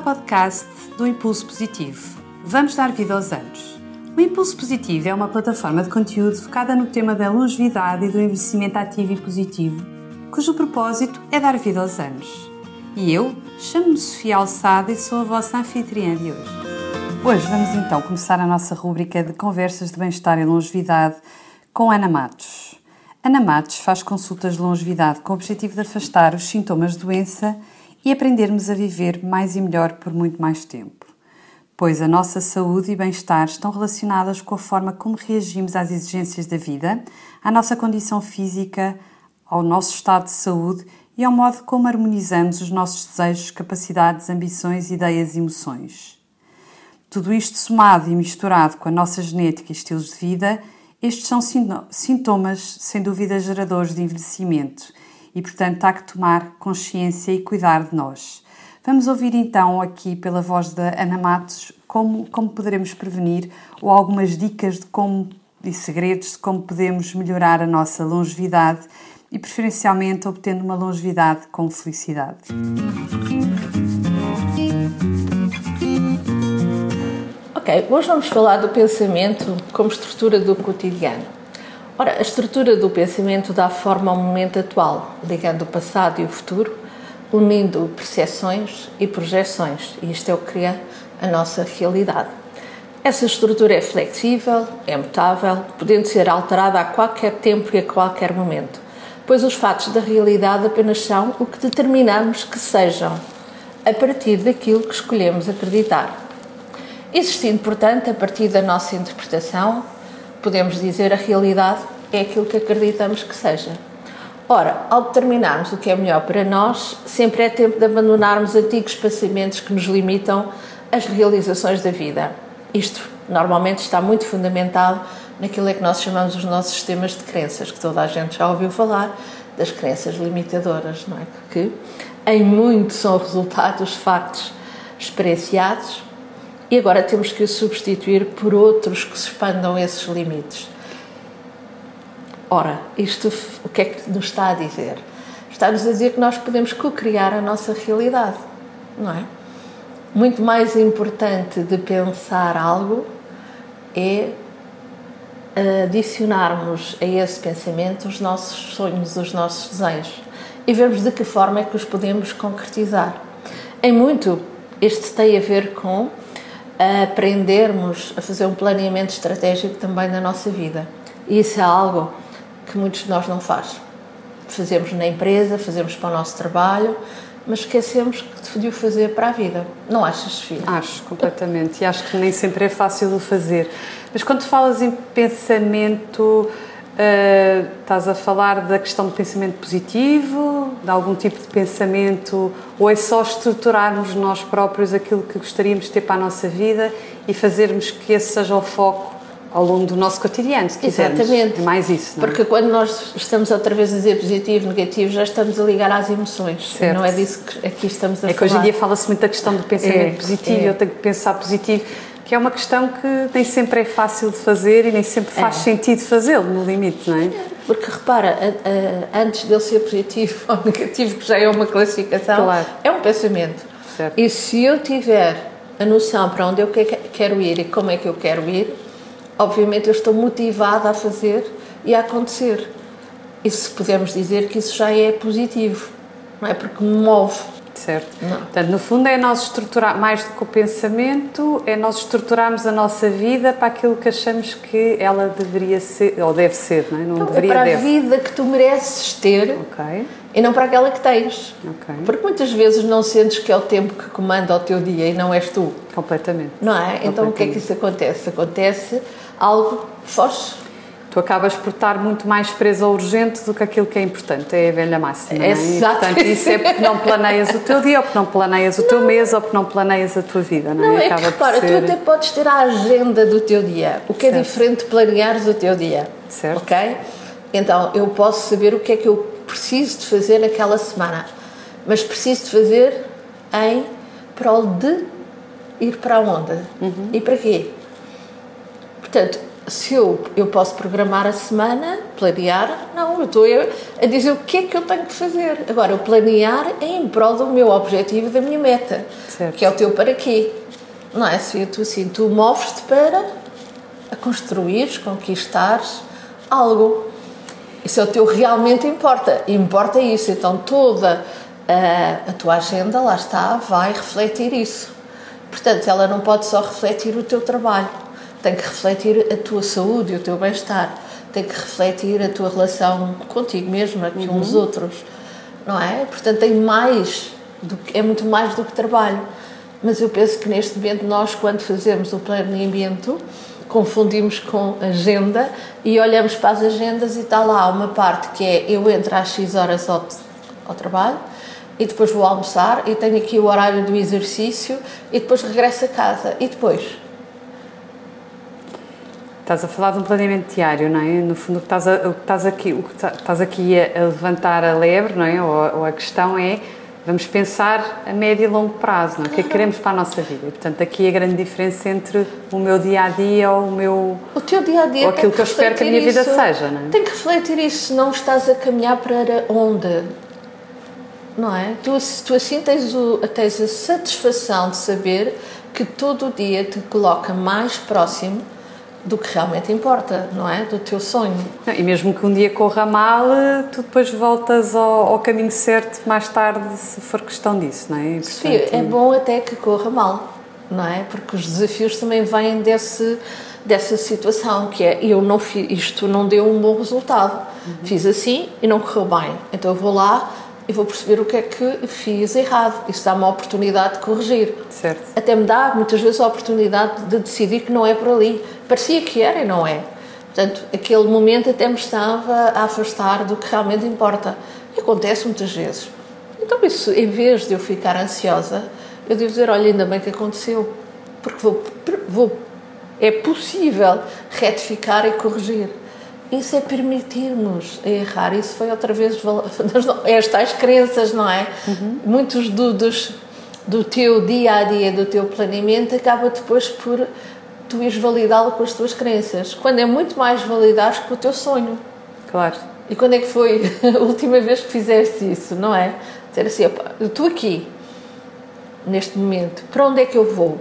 ao podcast do Impulso Positivo. Vamos dar vida aos anos. O Impulso Positivo é uma plataforma de conteúdo focada no tema da longevidade e do envelhecimento ativo e positivo, cujo propósito é dar vida aos anos. E eu chamo-me Sofia Alçada e sou a vossa anfitriã de hoje. Hoje vamos então começar a nossa rúbrica de conversas de bem-estar e longevidade com Ana Matos. Ana Matos faz consultas de longevidade com o objetivo de afastar os sintomas de doença e aprendermos a viver mais e melhor por muito mais tempo. Pois a nossa saúde e bem-estar estão relacionadas com a forma como reagimos às exigências da vida, à nossa condição física, ao nosso estado de saúde e ao modo como harmonizamos os nossos desejos, capacidades, ambições, ideias e emoções. Tudo isto somado e misturado com a nossa genética e estilos de vida, estes são sintomas, sem dúvida, geradores de envelhecimento e, portanto, há que tomar consciência e cuidar de nós. Vamos ouvir então aqui pela voz da Ana Matos como, como poderemos prevenir ou algumas dicas de como e segredos de como podemos melhorar a nossa longevidade e preferencialmente obtendo uma longevidade com felicidade. Ok, hoje vamos falar do pensamento como estrutura do cotidiano. Ora, a estrutura do pensamento dá forma ao momento atual, ligando o passado e o futuro, unindo percepções e projeções, e isto é o que cria a nossa realidade. Essa estrutura é flexível, é mutável, podendo ser alterada a qualquer tempo e a qualquer momento, pois os fatos da realidade apenas são o que determinamos que sejam, a partir daquilo que escolhemos acreditar. Existindo, portanto, a partir da nossa interpretação, podemos dizer a realidade é aquilo que acreditamos que seja. Ora, ao determinarmos o que é melhor para nós, sempre é tempo de abandonarmos antigos pensamentos que nos limitam às realizações da vida. Isto normalmente está muito fundamentado naquilo é que nós chamamos os nossos sistemas de crenças, que toda a gente já ouviu falar, das crenças limitadoras, não é? Que em muito são resultados de factos experienciados e agora temos que os substituir por outros que se expandam esses limites. Ora, isto o que é que nos está a dizer? Está-nos a dizer que nós podemos co-criar a nossa realidade, não é? Muito mais importante de pensar algo é adicionarmos a esse pensamento os nossos sonhos, os nossos desejos e vermos de que forma é que os podemos concretizar. Em muito, este tem a ver com aprendermos a fazer um planeamento estratégico também na nossa vida. E isso é algo que muitos de nós não faz. Fazemos na empresa, fazemos para o nosso trabalho, mas esquecemos de o fazer para a vida. Não achas, Sofia? Acho, completamente. E acho que nem sempre é fácil de fazer. Mas quando falas em pensamento, uh, estás a falar da questão do pensamento positivo, de algum tipo de pensamento, ou é só estruturarmos nós próprios aquilo que gostaríamos de ter para a nossa vida e fazermos que esse seja o foco ao longo do nosso cotidiano, se quisermos. Exatamente. É mais isso, não é? Porque quando nós estamos outra vez a dizer positivo, negativo, já estamos a ligar às emoções. Certo. Não é disso que aqui estamos a é falar. que hoje em dia fala-se muito da questão do pensamento É, positivo, é. eu tenho que pensar positivo, que é uma questão que nem sempre é fácil de fazer e nem sempre faz É. sentido fazê-lo, no limite, não é? Porque repara, a- a- antes dele ser positivo ou negativo, que já é uma classificação, Claro. é um pensamento. Certo. E se eu tiver a noção para onde eu que- quero ir e como é que eu quero ir, obviamente eu estou motivada a fazer e a acontecer. E se pudermos dizer que isso já é positivo, não é? Porque me move. Certo. Não. Portanto, no fundo é nós estruturar, mais do que o pensamento, é nós estruturarmos a nossa vida para aquilo que achamos que ela deveria ser, ou deve ser, não é? Não Então, é deveria, para a deve. vida que tu mereces ter Ok, e não para aquela que tens. ok. Porque muitas vezes não sentes que é o tempo que comanda o teu dia e não és tu. Completamente. Não é? Então o que é que isso acontece? Acontece algo que foge. Tu acabas por estar muito mais preso ao urgente do que aquilo que é importante, é a velha máxima. não é? E, portanto, isso é porque não planeias o teu dia, ou porque não planeias o teu mês, ou porque não planeias a tua vida, não é? Não, é que Acaba por repara, ser- tu até podes ter a agenda do teu dia, o que é Certo. diferente de planeares o teu dia. Certo. Ok? Então eu posso saber o que é que eu preciso de fazer naquela semana, mas preciso de fazer em prol de ir para onde? Uhum. E para quê? Portanto, se eu, eu posso programar a semana, planear, não, eu estou a, dizer o que é que eu tenho que fazer. Agora, o planear é em prol do meu objetivo, da minha meta, certo. que é o teu para quê. Não é assim, tu, assim, tu moves-te para a construir, conquistar algo. Isso é o teu realmente importa. Importa isso. Então, toda a, a tua agenda, lá está, vai refletir isso. Portanto, ela não pode só refletir o teu trabalho tem que refletir a tua saúde e o teu bem-estar, tem que refletir a tua relação contigo mesma, com uhum. os outros, não é? Portanto, tem mais, do que, é muito mais do que trabalho. Mas eu penso que neste momento nós, quando fazemos o planeamento, confundimos com agenda e olhamos para as agendas e está lá uma parte que é eu entro às X horas ao, ao trabalho e depois vou almoçar e tenho aqui o horário do exercício e depois regresso a casa e depois Estás a falar de um planeamento diário, não é? No fundo, o que estás, a, o que estás aqui, o que estás aqui a, levantar a lebre, não é? Ou, ou, a questão é, vamos pensar a médio e longo prazo, não é? O que é que queremos para a nossa vida? E, portanto, aqui a grande diferença entre o meu dia a dia ou o meu. O teu dia a dia. Ou aquilo que, que eu espero que a minha isso, vida seja, não é? Tem que refletir isso, não estás a caminhar para onde? Não é? Tu, tu assim tens, o, tens a satisfação de saber que todo o dia te coloca mais próximo do que realmente importa, não é? Do teu sonho. E mesmo que um dia corra mal, tu depois voltas ao, ao caminho certo mais tarde, se for questão disso, não é? Sofia, é bom até que corra mal, não é? Porque os desafios também vêm desse, dessa situação, que é eu não fiz, isto não deu um bom resultado. Uhum. Fiz assim e não correu bem. Então eu vou lá e vou perceber o que é que fiz errado. Isso dá-me a oportunidade de corrigir. Certo. Até me dá, muitas vezes, a oportunidade de decidir que não é por ali. Parecia que era e não é. Portanto, aquele momento até me estava a afastar do que realmente importa. E acontece muitas vezes. Então, isso, em vez de eu ficar ansiosa, eu devo dizer: olha, ainda bem que aconteceu. Porque vou, vou é possível retificar e corrigir. Isso é permitir-nos errar. Isso foi outra vez estas crenças, não é? Uhum. Muitos do, dos, do teu dia a dia, do teu planeamento, acaba depois por tu ires validá-lo com as tuas crenças. Quando é muito mais validar com o teu sonho. Claro. E quando é que foi a última vez que fizeste isso, não é? Dizer assim, opa, eu estou aqui, neste momento, para onde é que eu vou?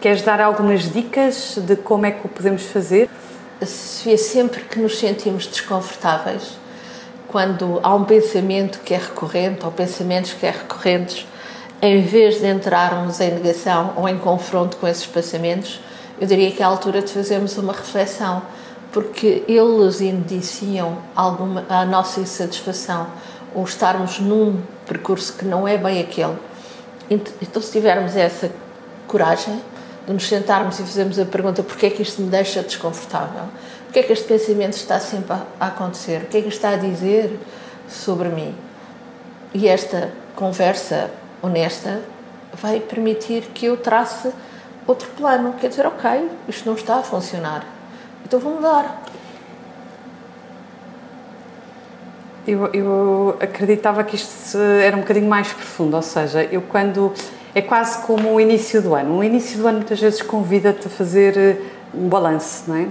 Queres dar algumas dicas de como é que o podemos fazer? Sofia, sempre que nos sentimos desconfortáveis, quando há um pensamento que é recorrente ou pensamentos que é recorrentes, em vez de entrarmos em negação ou em confronto com esses pensamentos, eu diria que é a altura de fazermos uma reflexão, porque eles indiciam alguma a nossa insatisfação ou estarmos num percurso que não é bem aquele. Então, se tivermos essa coragem, de nos sentarmos e fazermos a pergunta porque é que isto me deixa desconfortável? Porque é que este pensamento está sempre a acontecer? O que é que está a dizer sobre mim? E esta conversa honesta vai permitir que eu trace outro plano. Quer dizer, ok, isto não está a funcionar, então vou mudar. Eu, eu acreditava que isto era um bocadinho mais profundo, ou seja, eu quando é quase como o início do ano. O início do ano muitas vezes convida-te a fazer eh, um balanço, não é?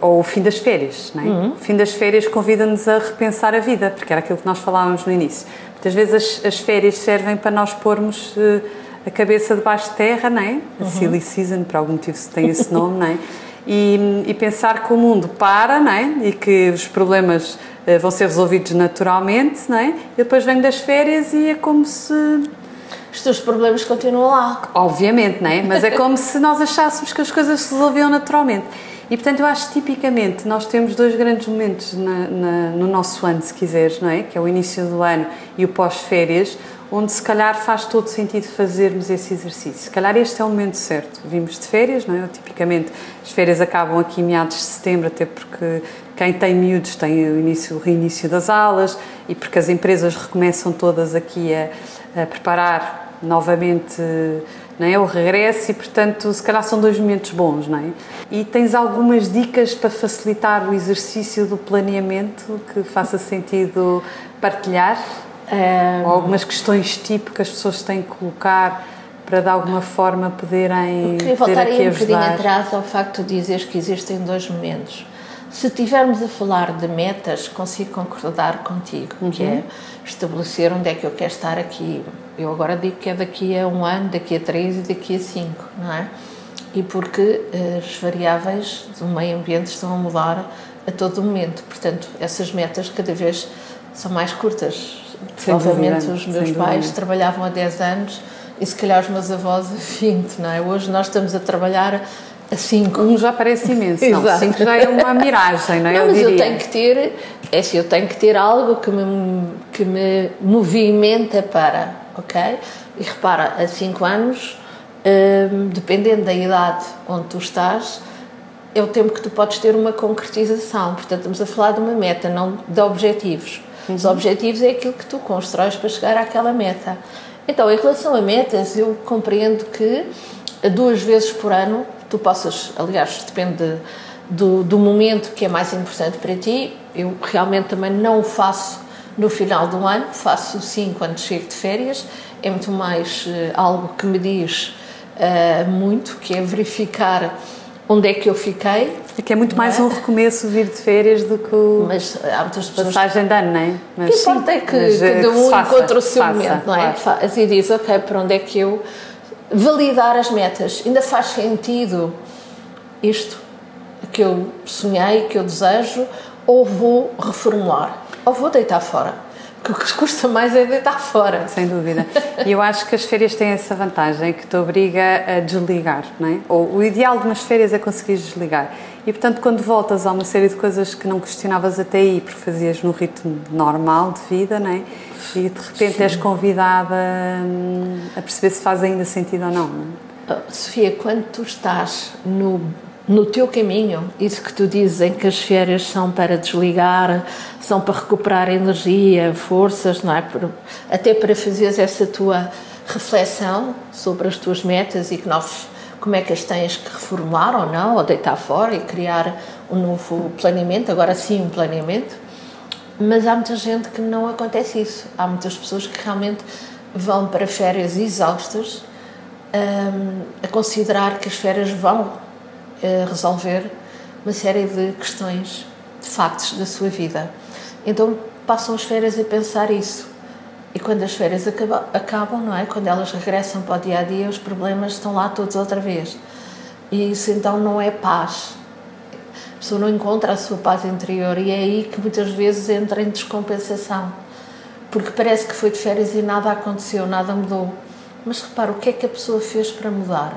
Ou o fim das férias, não é? Uhum. O fim das férias convida-nos a repensar a vida, porque era aquilo que nós falávamos no início. Muitas vezes as, as férias servem para nós pormos uh, a cabeça debaixo de terra, não é? A uhum. silly season, por algum motivo tem esse nome, não é? E, e, pensar que o mundo para, não é? E que os problemas uh, vão ser resolvidos naturalmente, não é? E depois vem das férias e é como se os teus problemas continuam lá. Obviamente, não é? Mas é como se nós achássemos que as coisas se resolviam naturalmente. E portanto, eu acho que tipicamente nós temos dois grandes momentos na, na, no nosso ano, se quiseres, não é? Que é o início do ano e o pós-férias, onde se calhar faz todo sentido fazermos esse exercício. Se calhar este é o momento certo. Vimos de férias, não é? Tipicamente as férias acabam aqui em meados de setembro, até porque quem tem miúdos tem o, início, o reinício das aulas e porque as empresas recomeçam todas aqui a, a preparar novamente não é, o regresso e, portanto, se calhar são dois momentos bons, não é? E tens algumas dicas para facilitar o exercício do planeamento que faça sentido partilhar? Um... Ou algumas questões tipo que as pessoas têm que colocar para de alguma forma poderem. Eu queria voltar aí um bocadinho atrás ao facto de dizeres que existem dois momentos. Se estivermos a falar de metas, consigo concordar contigo, uhum. que é estabelecer onde é que eu quero estar aqui. Eu agora digo que é daqui a um ano, daqui a três e daqui a cinco, não é? E porque eh, as variáveis do meio ambiente estão a mudar a todo momento. Portanto, essas metas cada vez são mais curtas. Provavelmente os meus pais trabalhavam há 10 anos e se calhar os meus avós a 20, não é? Hoje nós estamos a trabalhar a 5. Um já parece imenso, não, 5 já é uma miragem, não é? Não, eu mas diria. eu tenho que ter, é assim, eu tenho que ter algo que me, que me movimenta para, ok? E repara, a 5 anos, hum, dependendo da idade onde tu estás, é o tempo que tu podes ter uma concretização. Portanto, estamos a falar de uma meta, não de objetivos. Uhum. Os objetivos é aquilo que tu constróis para chegar àquela meta. Então, em relação a metas, eu compreendo que duas vezes por ano tu possas, aliás, depende do, do momento que é mais importante para ti. Eu realmente também não o faço no final do ano, faço sim quando chego de férias. É muito mais uh, algo que me diz uh, muito, que é verificar onde é que eu fiquei. É que é muito mais é? um recomeço vir de férias do que o mas há muitas pessoas passagem de ano, não é? Mas, o que importa é que cada um faça, encontra o seu faça, momento, não é? Claro. Assim diz, ok, para onde é que eu validar as metas. Ainda faz sentido isto que eu sonhei, que eu desejo, ou vou reformular, ou vou deitar fora o que custa mais é deitar fora. Sem dúvida. E eu acho que as férias têm essa vantagem que te obriga a desligar, não é? Ou o ideal de umas férias é conseguir desligar. E portanto, quando voltas a uma série de coisas que não questionavas até aí, porque fazias no ritmo normal de vida, não é? E de repente Sim. és convidada hum, a perceber se faz ainda sentido ou não. é? Sofia, quando tu estás no no teu caminho, isso que tu dizes em que as férias são para desligar, são para recuperar energia, forças, não é? Até para fazeres essa tua reflexão sobre as tuas metas e que novos, como é que as tens que reformular ou não, ou deitar fora e criar um novo planeamento, agora sim um planeamento. Mas há muita gente que não acontece isso. Há muitas pessoas que realmente vão para férias exaustas um, a considerar que as férias vão resolver uma série de questões, de factos da sua vida. Então passam as férias a pensar isso. E quando as férias acabam, acabam, não é? Quando elas regressam para o dia a dia, os problemas estão lá todos outra vez. E isso então não é paz. Pessoa não encontra a sua paz interior e é aí que muitas vezes entra em descompensação. Porque parece que foi de férias e nada aconteceu, nada mudou. Mas repara, o que é que a pessoa fez para mudar?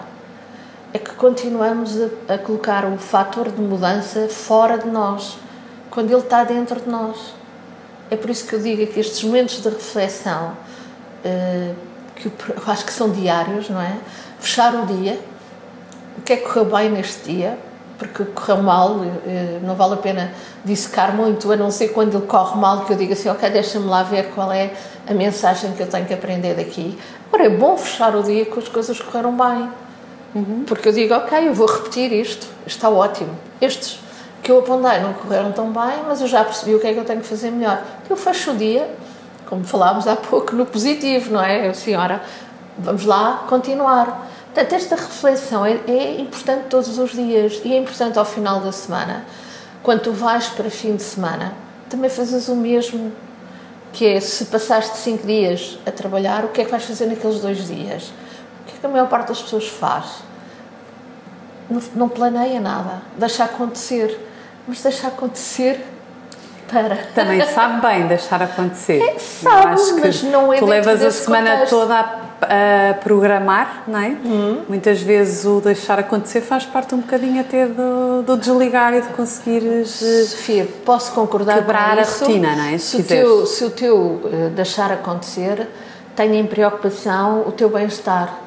é que continuamos a, a colocar o fator de mudança fora de nós, quando ele está dentro de nós. É por isso que eu digo que estes momentos de reflexão, uh, que eu acho que são diários, não é? Fechar o dia, o que é que correu bem neste dia, porque correu mal, uh, não vale a pena dissecar muito, a não ser quando ele corre mal, que eu digo assim, ok, deixa-me lá ver qual é a mensagem que eu tenho que aprender daqui. Agora, é bom fechar o dia com as coisas correram bem Uhum. Porque eu digo, ok, eu vou repetir isto, está ótimo. Estes que eu apontei não correram tão bem, mas eu já percebi o que é que eu tenho que fazer melhor. Eu fecho o dia, como falámos há pouco, no positivo, não é? Senhora, vamos lá continuar. Portanto, esta reflexão é, é importante todos os dias e é importante ao final da semana. Quando tu vais para fim de semana, também fazes o mesmo, que é se passaste cinco dias a trabalhar, o que é que vais fazer naqueles dois dias? O que é que a maior parte das pessoas faz? não, não planeia nada, deixa acontecer, mas deixa acontecer para. Também sabe bem deixar acontecer. É, sabe, mas não é Tu levas a semana contexto. toda a, a, programar, não é? Uhum. Muitas vezes o deixar acontecer faz parte um bocadinho até do, do desligar e de conseguires. Eh, Sofia, posso concordar quebrar com isso. a rotina, não é? Se, se o, teu, se o teu uh, deixar acontecer tem em preocupação o teu bem-estar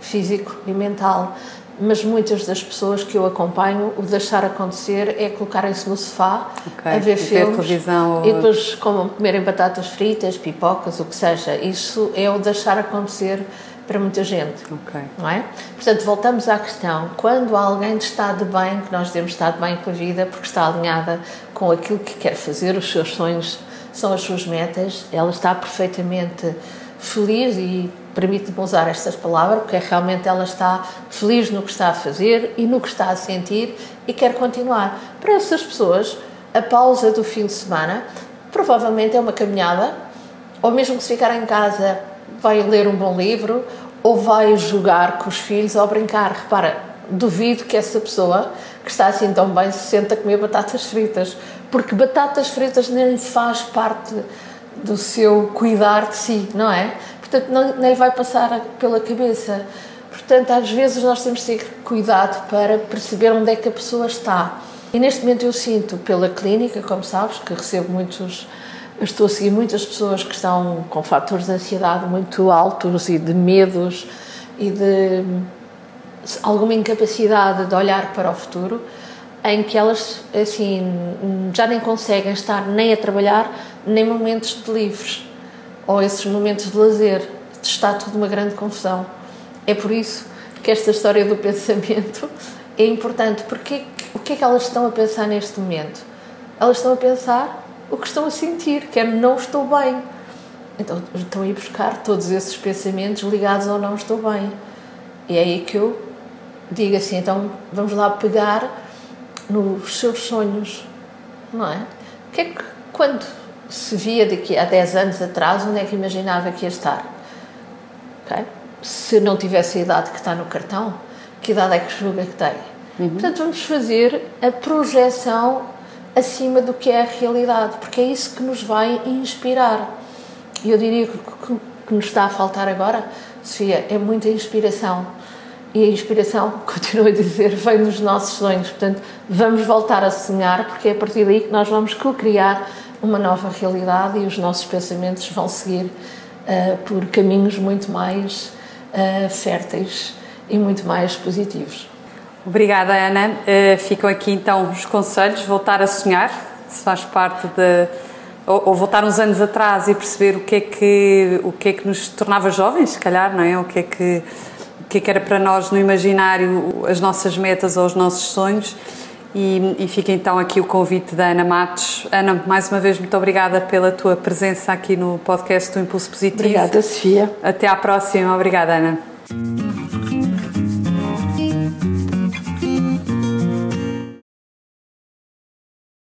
físico e mental mas muitas das pessoas que eu acompanho, o deixar acontecer é colocarem-se no sofá okay. a ver filmes televisão, e depois como, comerem batatas fritas, pipocas, o que seja. Isso é o deixar acontecer para muita gente, okay. não é? Portanto, voltamos à questão, quando alguém está de bem, que nós devemos estar de bem com a vida porque está alinhada com aquilo que quer fazer, os seus sonhos são as suas metas, ela está perfeitamente feliz e permite-me usar estas palavras, porque realmente ela está feliz no que está a fazer e no que está a sentir e quer continuar. Para essas pessoas, a pausa do fim de semana provavelmente é uma caminhada, ou mesmo se ficar em casa, vai ler um bom livro, ou vai jogar com os filhos ou brincar. Repara, duvido que essa pessoa que está assim tão bem se senta a comer batatas fritas, porque batatas fritas nem faz parte do seu cuidar de si, não é? Portanto, não, nem vai passar pela cabeça. Portanto, às vezes nós temos de ter cuidado para perceber onde é que a pessoa está. E neste momento eu sinto pela clínica, como sabes, que recebo muitos. Estou a seguir muitas pessoas que estão com fatores de ansiedade muito altos e de medos e de alguma incapacidade de olhar para o futuro, em que elas assim já nem conseguem estar nem a trabalhar nem momentos de livres ou esses momentos de lazer. Está tudo uma grande confusão. É por isso que esta história do pensamento é importante, porque o que é que elas estão a pensar neste momento? Elas estão a pensar o que estão a sentir, que é não estou bem. Então estão a ir buscar todos esses pensamentos ligados ao não estou bem. E é aí que eu digo assim, então vamos lá pegar nos seus sonhos, não é? O que é que, quando se via daqui a 10 anos atrás, onde é que imaginava que ia estar? Okay? Se não tivesse a idade que está no cartão, que idade é que julga que tem? Uhum. Portanto, vamos fazer a projeção acima do que é a realidade, porque é isso que nos vai inspirar. E eu diria que o que nos está a faltar agora, Sofia, é muita inspiração. E a inspiração, continuo a dizer, vem dos nossos sonhos. Portanto, vamos voltar a sonhar, porque é a partir daí que nós vamos co-criar uma nova realidade e os nossos pensamentos vão seguir uh, por caminhos muito mais uh, férteis e muito mais positivos. Obrigada, Ana. Uh, ficam aqui então os conselhos. Voltar a sonhar, se faz parte de. Ou, voltar uns anos atrás e perceber o que é que, o que, é que nos tornava jovens, se calhar, não é? O que é que, o que, é que era para nós no imaginário as nossas metas ou os nossos sonhos e, e fica então aqui o convite da Ana Matos. Ana, mais uma vez, muito obrigada pela tua presença aqui no podcast do Impulso Positivo. Obrigada, Sofia. Até à próxima. Obrigada, Ana.